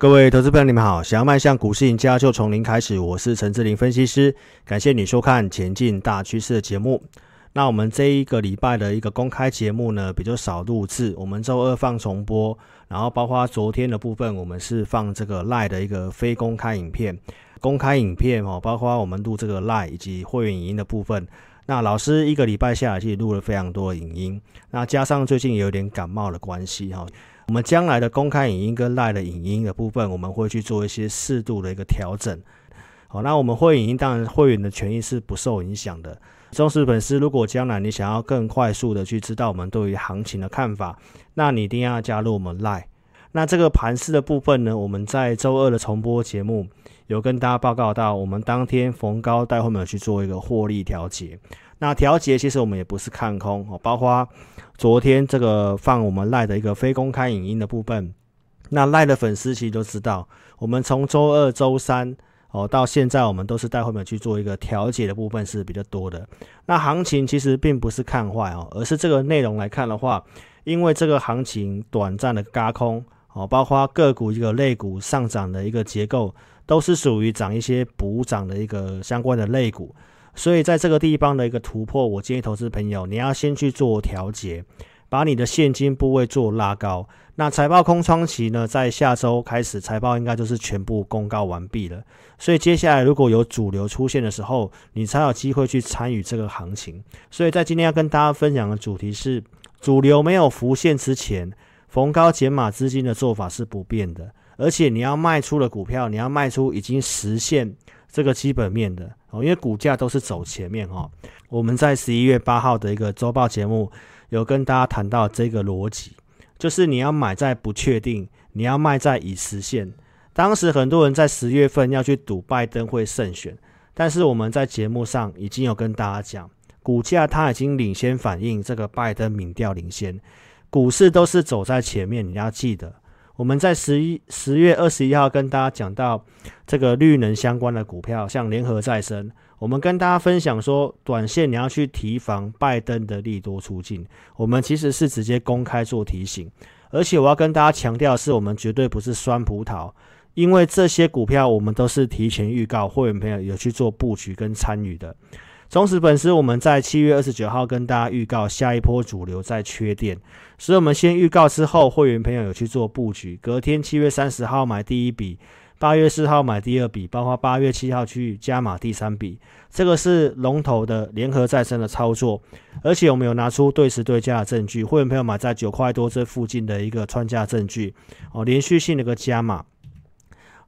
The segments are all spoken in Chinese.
各位投资朋友，你们好！想要迈向股市赢家，就从零开始。我是陈志霖分析师，感谢你收看《前进大趋势》的节目。那我们这一个礼拜的一个公开节目呢，比较少录制。我们周二放重播，然后包括昨天的部分，我们是放这个 Line 的一个非公开影片。公开影片哦，包括我们录这个 Line 以及会员影音的部分。那老师一个礼拜下来，其实录了非常多影音。那加上最近也有点感冒的关系哈。我们将来的公开影音跟 Line 的影音的部分，我们会去做一些适度的一个调整。好，那我们会影音当然会员的权益是不受影响的。忠实粉丝，如果将来你想要更快速的去知道我们对于行情的看法，那你一定要加入我们 Line。那这个盘势的部分呢，我们在周二的重播节目有跟大家报告到，我们当天逢高带会们去做一个获利调节。那调节其实我们也不是看空哦，包括昨天这个放我们赖的一个非公开影音的部分，那赖的粉丝其实都知道，我们从周二、周三哦到现在，我们都是带后面去做一个调节的部分是比较多的。那行情其实并不是看坏哦，而是这个内容来看的话，因为这个行情短暂的轧空哦，包括个股一个类股上涨的一个结构，都是属于涨一些补涨的一个相关的类股。所以在这个地方的一个突破，我建议投资朋友，你要先去做调节，把你的现金部位做拉高。那财报空窗期呢，在下周开始，财报应该就是全部公告完毕了。所以接下来如果有主流出现的时候，你才有机会去参与这个行情。所以在今天要跟大家分享的主题是，主流没有浮现之前，逢高减码资金的做法是不变的，而且你要卖出的股票，你要卖出已经实现这个基本面的。哦，因为股价都是走前面哈。我们在十一月八号的一个周报节目有跟大家谈到这个逻辑，就是你要买在不确定，你要卖在已实现。当时很多人在十月份要去赌拜登会胜选，但是我们在节目上已经有跟大家讲，股价它已经领先反映这个拜登民调领先，股市都是走在前面，你要记得。我们在十一十月二十一号跟大家讲到这个绿能相关的股票，像联合再生，我们跟大家分享说，短线你要去提防拜登的利多出尽。我们其实是直接公开做提醒，而且我要跟大家强调的是，我们绝对不是酸葡萄，因为这些股票我们都是提前预告，会员朋友有去做布局跟参与的。忠实粉丝，我们在七月二十九号跟大家预告下一波主流在缺电，所以我们先预告之后，会员朋友有去做布局。隔天七月三十号买第一笔，八月四号买第二笔，包括八月七号去加码第三笔。这个是龙头的联合再生的操作，而且我们有拿出对时对价的证据。会员朋友买在九块多这附近的一个穿价证据哦，连续性的一个加码。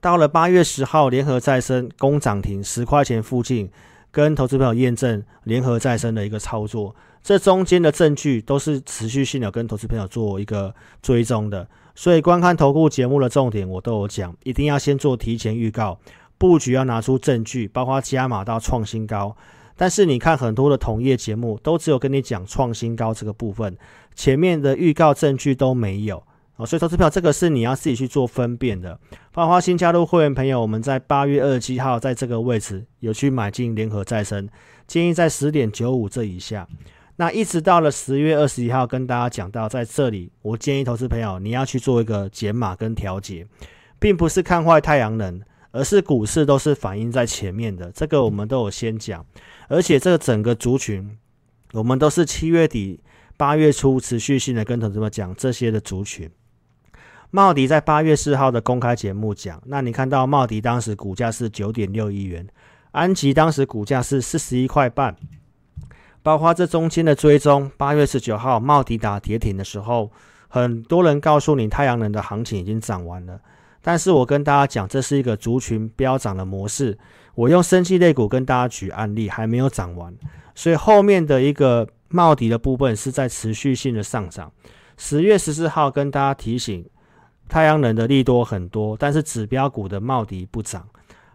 到了八月十号，联合再生攻涨停十块钱附近。跟投资朋友验证联合再生的一个操作，这中间的证据都是持续性的跟投资朋友做一个追踪的，所以观看投顾节目的重点我都有讲，一定要先做提前预告，布局要拿出证据，包括加码到创新高。但是你看很多的同业节目都只有跟你讲创新高这个部分，前面的预告证据都没有。哦，所以投资票这个是你要自己去做分辨的。花花新加入会员朋友，我们在八月二十七号在这个位置有去买进联合再生，建议在十点九五这以下。那一直到了十月二十一号，跟大家讲到在这里，我建议投资朋友你要去做一个减码跟调节，并不是看坏太阳能，而是股市都是反映在前面的。这个我们都有先讲，而且这个整个族群，我们都是七月底八月初持续性的跟投资们讲这些的族群。茂迪在八月四号的公开节目讲，那你看到茂迪当时股价是九点六亿元，安吉当时股价是四十一块半，包括这中间的追踪。八月十九号茂迪打跌停的时候，很多人告诉你太阳能的行情已经涨完了，但是我跟大家讲，这是一个族群飙涨的模式。我用生技类股跟大家举案例，还没有涨完，所以后面的一个茂迪的部分是在持续性的上涨。十月十四号跟大家提醒。太阳能的利多很多，但是指标股的茂迪不涨。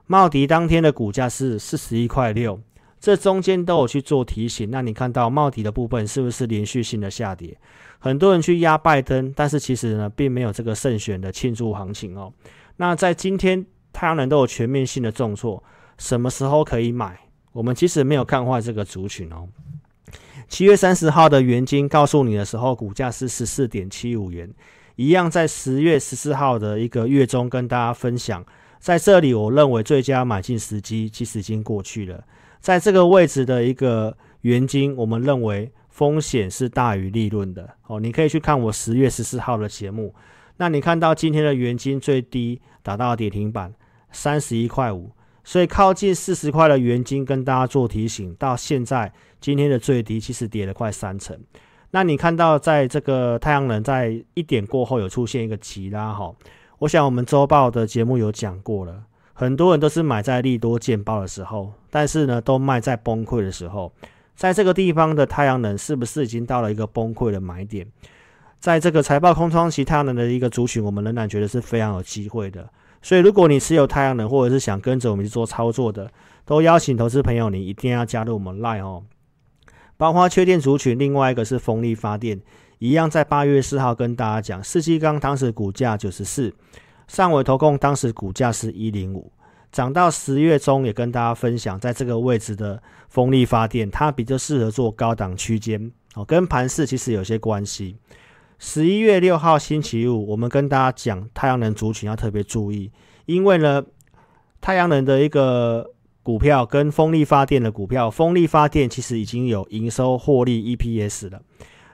茂迪当天的股价是四十一块六，这中间都有去做提醒。那你看到茂迪的部分是不是连续性的下跌？很多人去压拜登，但是其实呢，并没有这个胜选的庆祝行情哦。那在今天太阳能都有全面性的重挫，什么时候可以买？我们其实没有看坏这个族群哦。七月三十号的元金告诉你的时候，股价是十四点七五元。一样在十月十四号的一个月中跟大家分享，在这里我认为最佳买进时机其实已经过去了，在这个位置的一个元金，我们认为风险是大于利润的哦。你可以去看我十月十四号的节目，那你看到今天的元金最低达到跌停板三十一块五。所以靠近四十块的元金跟大家做提醒，到现在今天的最低其实跌了快三成。那你看到在这个太阳能在一点过后有出现一个急拉哈，我想我们周报的节目有讲过了，很多人都是买在利多见报的时候，但是呢都卖在崩溃的时候，在这个地方的太阳能是不是已经到了一个崩溃的买点？在这个财报空窗期太阳能的一个族群，我们仍然觉得是非常有机会的。所以，如果你持有太阳能，或者是想跟着我们去做操作的，都邀请投资朋友，你一定要加入我们 Line 哦。包括缺电族群，另外一个是风力发电，一样在八月四号跟大家讲，世纪钢当时股价九十四，上尾投控当时股价是一零五，涨到十月中也跟大家分享，在这个位置的风力发电，它比较适合做高档区间哦，跟盘势其实有些关系。十一月六号星期五，我们跟大家讲太阳能族群要特别注意，因为呢，太阳能的一个股票跟风力发电的股票，风力发电其实已经有营收获利 EPS 了，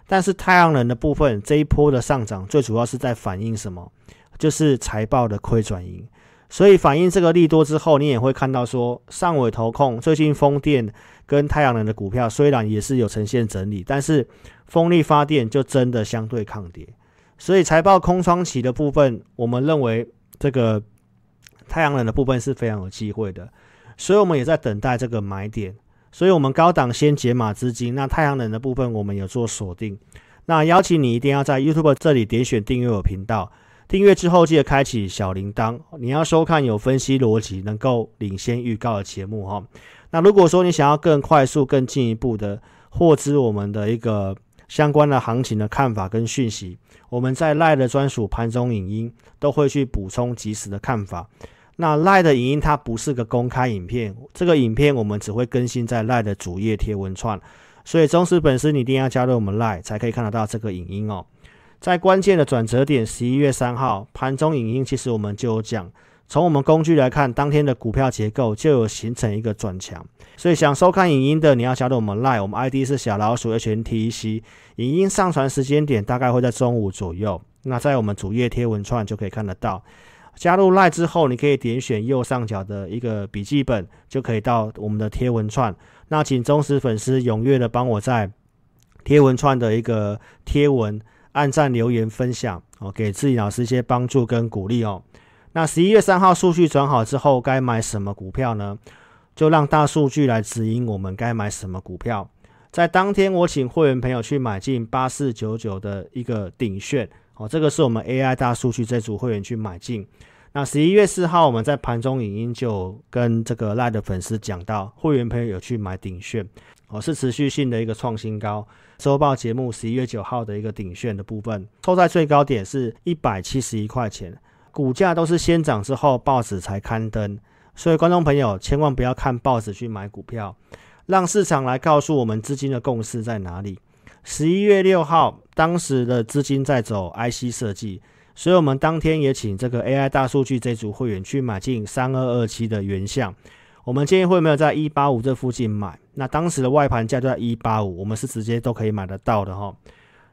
但是太阳能的部分这一波的上涨，最主要是在反映什么？就是财报的亏转盈，所以反映这个利多之后，你也会看到说，上尾投控最近风电跟太阳能的股票虽然也是有呈现整理，但是风力发电就真的相对抗跌，所以财报空窗期的部分，我们认为这个太阳能的部分是非常有机会的，所以我们也在等待这个买点，所以我们高档先解码资金，那太阳能的部分我们有做锁定，那邀请你一定要在 YouTube 这里点选订阅我频道，订阅之后记得开启小铃铛，你要收看有分析逻辑、能够领先预告的节目哈。那如果说你想要更快速、更进一步的获知我们的一个相关的行情的看法跟讯息，我们在 LINE 的专属盘中影音都会去补充即时的看法。那 Lie 的影音它不是个公开影片，这个影片我们只会更新在 Lie 的主页贴文串，所以忠实粉丝你一定要加入我们 Lie 才可以看得到这个影音哦。在关键的转折点，十一月三号盘中影音，其实我们就有讲。从我们工具来看，当天的股票结构就有形成一个转强，所以想收看影音的，你要加入我们 Lie，我们 ID 是小老鼠 HNTC，影音上传时间点大概会在中午左右，那在我们主页贴文串就可以看得到。加入 Line 之后，你可以点选右上角的一个笔记本，就可以到我们的贴文串。那请忠实粉丝踊跃的帮我在贴文串的一个贴文按赞、留言、分享哦，给自己老师一些帮助跟鼓励哦。那十一月三号数据转好之后，该买什么股票呢？就让大数据来指引我们该买什么股票。在当天，我请会员朋友去买进八四九九的一个顶炫，哦，这个是我们 AI 大数据这组会员去买进。那十一月四号，我们在盘中影音就跟这个赖的粉丝讲到，会员朋友有去买鼎炫，哦，是持续性的一个创新高。周报节目十一月九号的一个鼎炫的部分，收在最高点是一百七十一块钱。股价都是先涨之后报纸才刊登，所以观众朋友千万不要看报纸去买股票，让市场来告诉我们资金的共识在哪里。十一月六号，当时的资金在走 IC 设计，所以我们当天也请这个 AI 大数据这组会员去买进三二二七的原相。我们建议会没有在一八五这附近买，那当时的外盘价就在一八五，我们是直接都可以买得到的哈。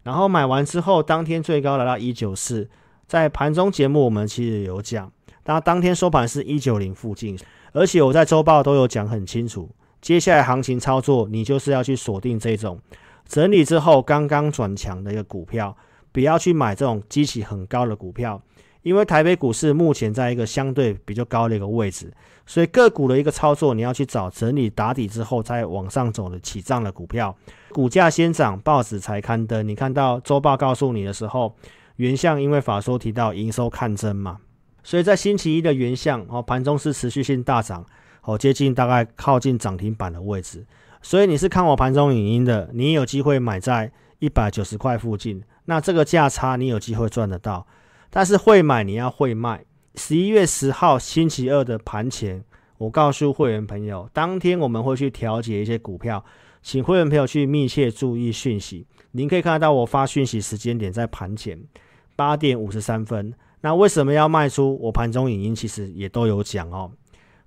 然后买完之后，当天最高来到一九四。在盘中节目，我们其实有讲，那当天收盘是一九零附近，而且我在周报都有讲很清楚，接下来行情操作，你就是要去锁定这种整理之后刚刚转强的一个股票，不要去买这种激起很高的股票，因为台北股市目前在一个相对比较高的一个位置，所以个股的一个操作，你要去找整理打底之后再往上走的起涨的股票，股价先涨，报纸才刊登，你看到周报告诉你的时候。原相因为法说提到营收看增嘛，所以在星期一的原相哦，盘中是持续性大涨哦，接近大概靠近涨停板的位置。所以你是看我盘中影音的，你有机会买在一百九十块附近，那这个价差你有机会赚得到。但是会买你要会卖。十一月十号星期二的盘前，我告诉会员朋友，当天我们会去调节一些股票，请会员朋友去密切注意讯息。您可以看得到我发讯息时间点在盘前。八点五十三分。那为什么要卖出？我盘中影音其实也都有讲哦。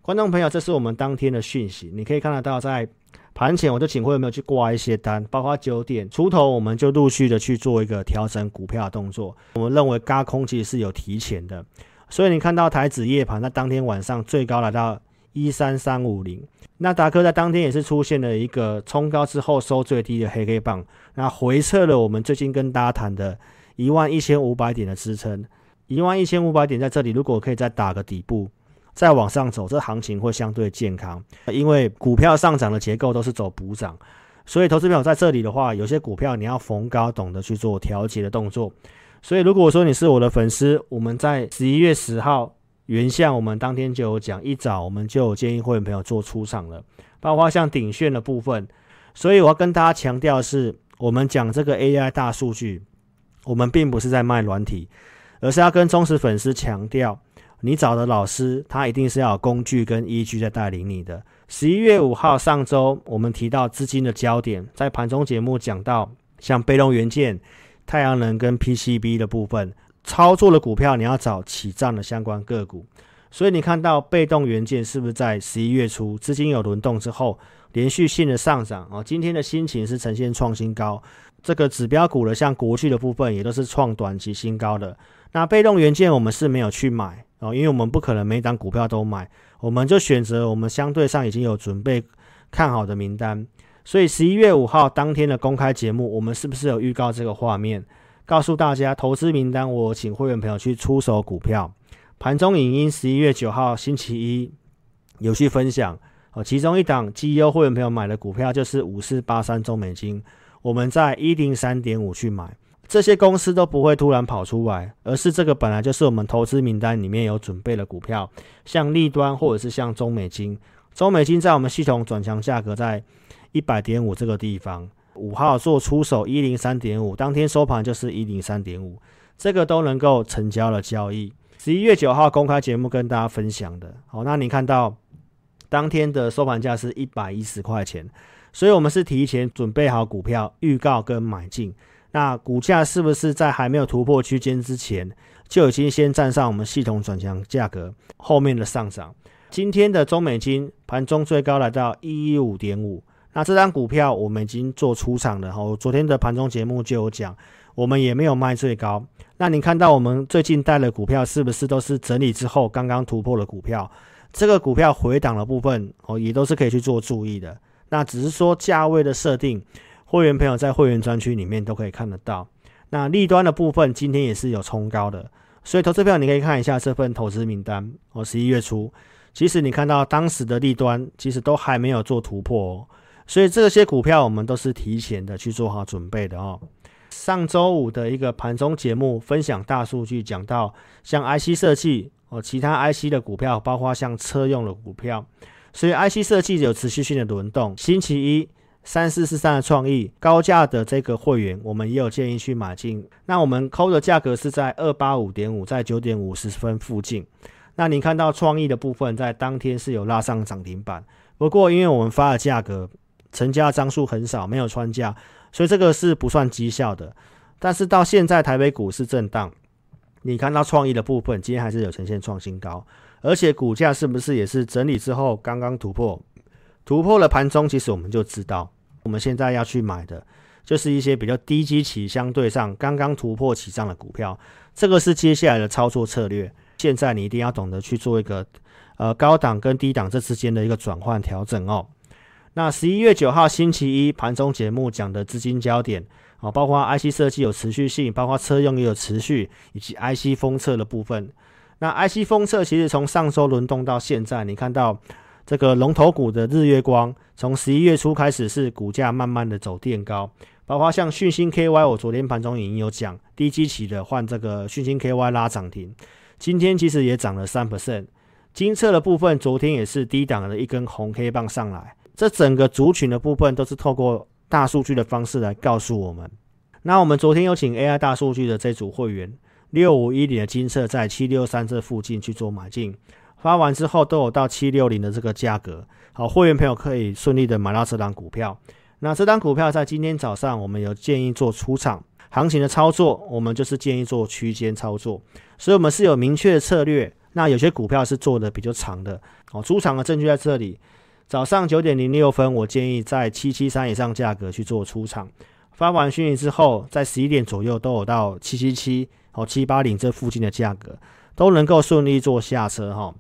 观众朋友，这是我们当天的讯息，你可以看得到，在盘前我就请会员没有去挂一些单，包括九点出头，我们就陆续的去做一个调整股票的动作。我们认为轧空其实是有提前的，所以你看到台指夜盘在当天晚上最高来到一三三五零，那达克在当天也是出现了一个冲高之后收最低的黑黑棒，那回撤了我们最近跟大家谈的一万一千五百点的支撑，一万一千五百点在这里，如果可以再打个底部。再往上走，这行情会相对健康，因为股票上涨的结构都是走补涨，所以投资朋友在这里的话，有些股票你要逢高懂得去做调节的动作。所以如果说你是我的粉丝，我们在十一月十号原相，我们当天就有讲，一早我们就有建议会员朋友做出场了，包括像鼎炫的部分。所以我要跟大家强调的是，我们讲这个 AI 大数据，我们并不是在卖软体，而是要跟忠实粉丝强调。你找的老师，他一定是要有工具跟依据在带领你的。十一月五号上周，我们提到资金的焦点，在盘中节目讲到，像被动元件、太阳能跟 PCB 的部分，操作的股票你要找起涨的相关个股。所以你看到被动元件是不是在十一月初资金有轮动之后，连续性的上涨哦？今天的心情是呈现创新高，这个指标股的像国巨的部分也都是创短期新高的。那被动元件我们是没有去买。哦，因为我们不可能每档股票都买，我们就选择我们相对上已经有准备看好的名单。所以十一月五号当天的公开节目，我们是不是有预告这个画面，告诉大家投资名单？我请会员朋友去出手股票。盘中影音十一月九号星期一有去分享哦，其中一档绩优会员朋友买的股票就是五四八三中美金，我们在一零三点五去买。这些公司都不会突然跑出来，而是这个本来就是我们投资名单里面有准备的股票，像立端或者是像中美金。中美金在我们系统转强价格在一百点五这个地方，五号做出手一零三点五，当天收盘就是一零三点五，这个都能够成交了交易。十一月九号公开节目跟大家分享的，好，那你看到当天的收盘价是一百一十块钱，所以我们是提前准备好股票预告跟买进。那股价是不是在还没有突破区间之前，就已经先站上我们系统转强价格后面的上涨？今天的中美金盘中最高来到一一五点五，那这张股票我们已经做出场了。哦，昨天的盘中节目就有讲，我们也没有卖最高。那你看到我们最近带的股票是不是都是整理之后刚刚突破的股票？这个股票回档的部分哦，也都是可以去做注意的。那只是说价位的设定。会员朋友在会员专区里面都可以看得到。那利端的部分今天也是有冲高的，所以投资票你可以看一下这份投资名单。哦，十一月初，其实你看到当时的利端其实都还没有做突破哦，所以这些股票我们都是提前的去做好准备的哦。上周五的一个盘中节目分享大数据，讲到像 IC 设计哦，其他 IC 的股票，包括像车用的股票，所以 IC 设计有持续性的轮动。星期一。三四四三的创意高价的这个会员，我们也有建议去买进。那我们扣的价格是在二八五点五，在九点五十分附近。那你看到创意的部分在当天是有拉上涨停板，不过因为我们发的价格成交张数很少，没有穿价，所以这个是不算绩效的。但是到现在台北股市震荡，你看到创意的部分今天还是有呈现创新高，而且股价是不是也是整理之后刚刚突破？突破了盘中，其实我们就知道。我们现在要去买的，就是一些比较低基期、相对上刚刚突破起涨的股票，这个是接下来的操作策略。现在你一定要懂得去做一个，呃，高档跟低档这之间的一个转换调整哦。那十一月九号星期一盘中节目讲的资金焦点啊，包括 IC 设计有持续性，包括车用也有持续，以及 IC 封测的部分。那 IC 封测其实从上周轮动到现在，你看到。这个龙头股的日月光，从十一月初开始是股价慢慢的走垫高，包括像讯星 KY，我昨天盘中已经有讲，低基期的换这个讯星 KY 拉涨停，今天其实也涨了三 percent。精测的部分，昨天也是低档的一根红 K 棒上来，这整个族群的部分都是透过大数据的方式来告诉我们。那我们昨天有请 AI 大数据的这组会员，六五一零的精测在七六三这附近去做买进。发完之后都有到七六零的这个价格，好，会员朋友可以顺利的买到这档股票。那这档股票在今天早上我们有建议做出场，行情的操作，我们就是建议做区间操作，所以我们是有明确的策略。那有些股票是做的比较长的哦，出场的证据在这里。早上九点零六分，我建议在七七三以上价格去做出场。发完讯息之后，在十一点左右都有到七七七哦七八零这附近的价格，都能够顺利做下车哈。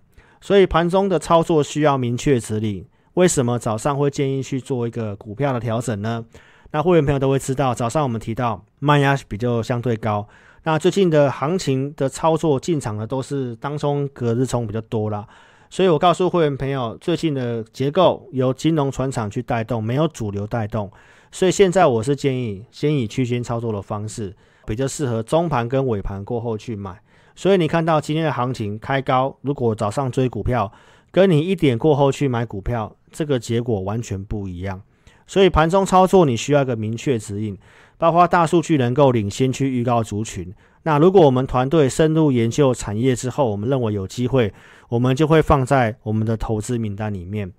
所以盘中的操作需要明确指令。为什么早上会建议去做一个股票的调整呢？那会员朋友都会知道，早上我们提到卖压比较相对高。那最近的行情的操作进场的都是当冲隔日冲比较多啦，所以我告诉会员朋友，最近的结构由金融船厂去带动，没有主流带动，所以现在我是建议先以区间操作的方式，比较适合中盘跟尾盘过后去买。所以你看到今天的行情开高，如果早上追股票，跟你一点过后去买股票，这个结果完全不一样。所以盘中操作你需要一个明确指引。包括大数据能够领先去预告族群。那如果我们团队深入研究产业之后，我们认为有机会，我们就会放在我们的投资名单里面。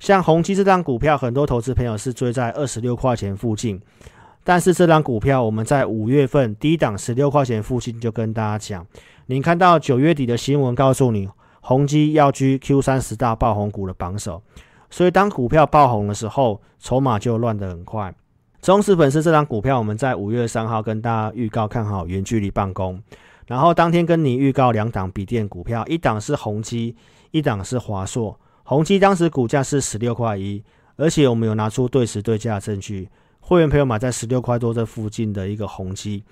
像宏基这张股票，很多投资朋友是追在二十六块钱附近，但是这张股票我们在五月份低档十六块钱附近就跟大家讲，你看到九月底的新闻告诉你，宏基要居 Q 三十大爆红股的榜首，所以当股票爆红的时候，筹码就乱得很快。忠实粉丝，这张股票我们在五月三号跟大家预告看好远距离办公，然后当天跟你预告两档笔电股票，一档是宏基，一档是华硕。宏基当时股价是十六块一，而且我们有拿出对时对价的证据，会员朋友买在十六块多这附近的一个宏基，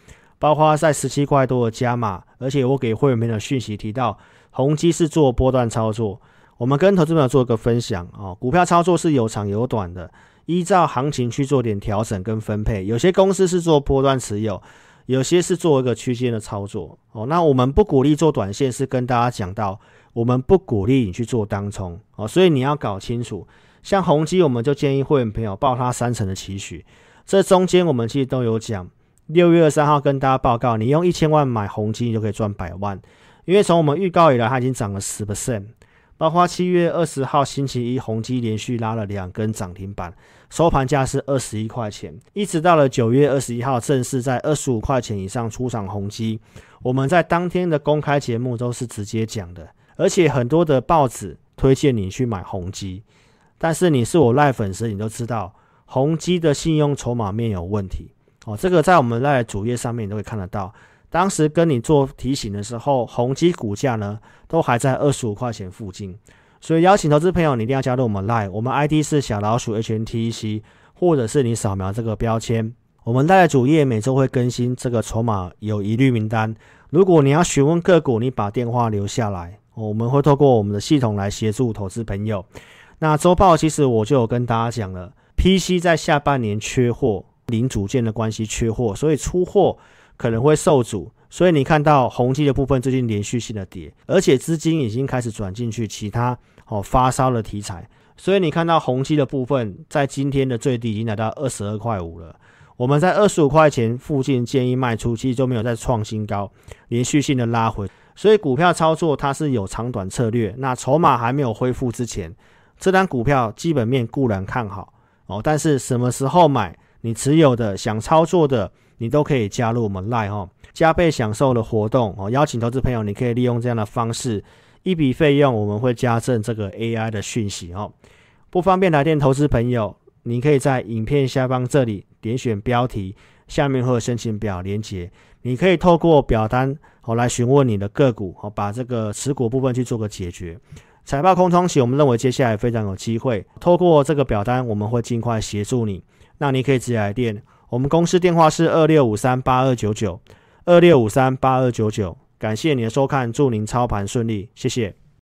包括在十七块多的加码，而且我给会员朋友讯息提到，宏基是做波段操作，我们跟投资朋友做一个分享哦，股票操作是有长有短的。依照行情去做点调整跟分配，有些公司是做波段持有，有些是做一个区间的操作哦。那我们不鼓励做短线，是跟大家讲到，我们不鼓励你去做当冲哦。所以你要搞清楚，像宏基，我们就建议会员朋友报它三成的期许。这中间我们其实都有讲，六月二十三号跟大家报告，你用一千万买宏基，你就可以赚百万，因为从我们预告以来，它已经涨了十 percent。包括七月二十号星期一，宏基连续拉了两根涨停板，收盘价是二十一块钱。一直到了九月二十一号，正式在二十五块钱以上出场宏基。我们在当天的公开节目都是直接讲的，而且很多的报纸推荐你去买宏基，但是你是我赖粉丝，你都知道宏基的信用筹码面有问题哦。这个在我们赖主页上面你都会看得到。当时跟你做提醒的时候，宏基股价呢都还在二十五块钱附近，所以邀请投资朋友，你一定要加入我们 Line，我们 ID 是小老鼠 HNTC，或者是你扫描这个标签，我们 Line 主页每周会更新这个筹码有疑虑名单。如果你要询问个股，你把电话留下来，我们会透过我们的系统来协助投资朋友。那周报其实我就有跟大家讲了，PC 在下半年缺货，零组件的关系缺货，所以出货。可能会受阻，所以你看到宏碁的部分最近连续性的跌，而且资金已经开始转进去其他哦发烧的题材，所以你看到宏碁的部分在今天的最低已经来到二十二块五了。我们在二十五块钱附近建议卖出，其实就没有再创新高，连续性的拉回。所以股票操作它是有长短策略，那筹码还没有恢复之前，这单股票基本面固然看好哦，但是什么时候买，你持有的想操作的。你都可以加入我们 Line 哈，加倍享受的活动哦，邀请投资朋友，你可以利用这样的方式，一笔费用我们会加赠这个 AI 的讯息哦。不方便来电投资朋友，你可以在影片下方这里点选标题，下面会有申请表连结，你可以透过表单哦来询问你的个股哦，把这个持股部分去做个解决。财报空窗期，我们认为接下来非常有机会，透过这个表单，我们会尽快协助你。那你可以直接来电。我们公司电话是二六五三八二九九，二六五三八二九九。感谢你的收看，祝您操盘顺利，谢谢。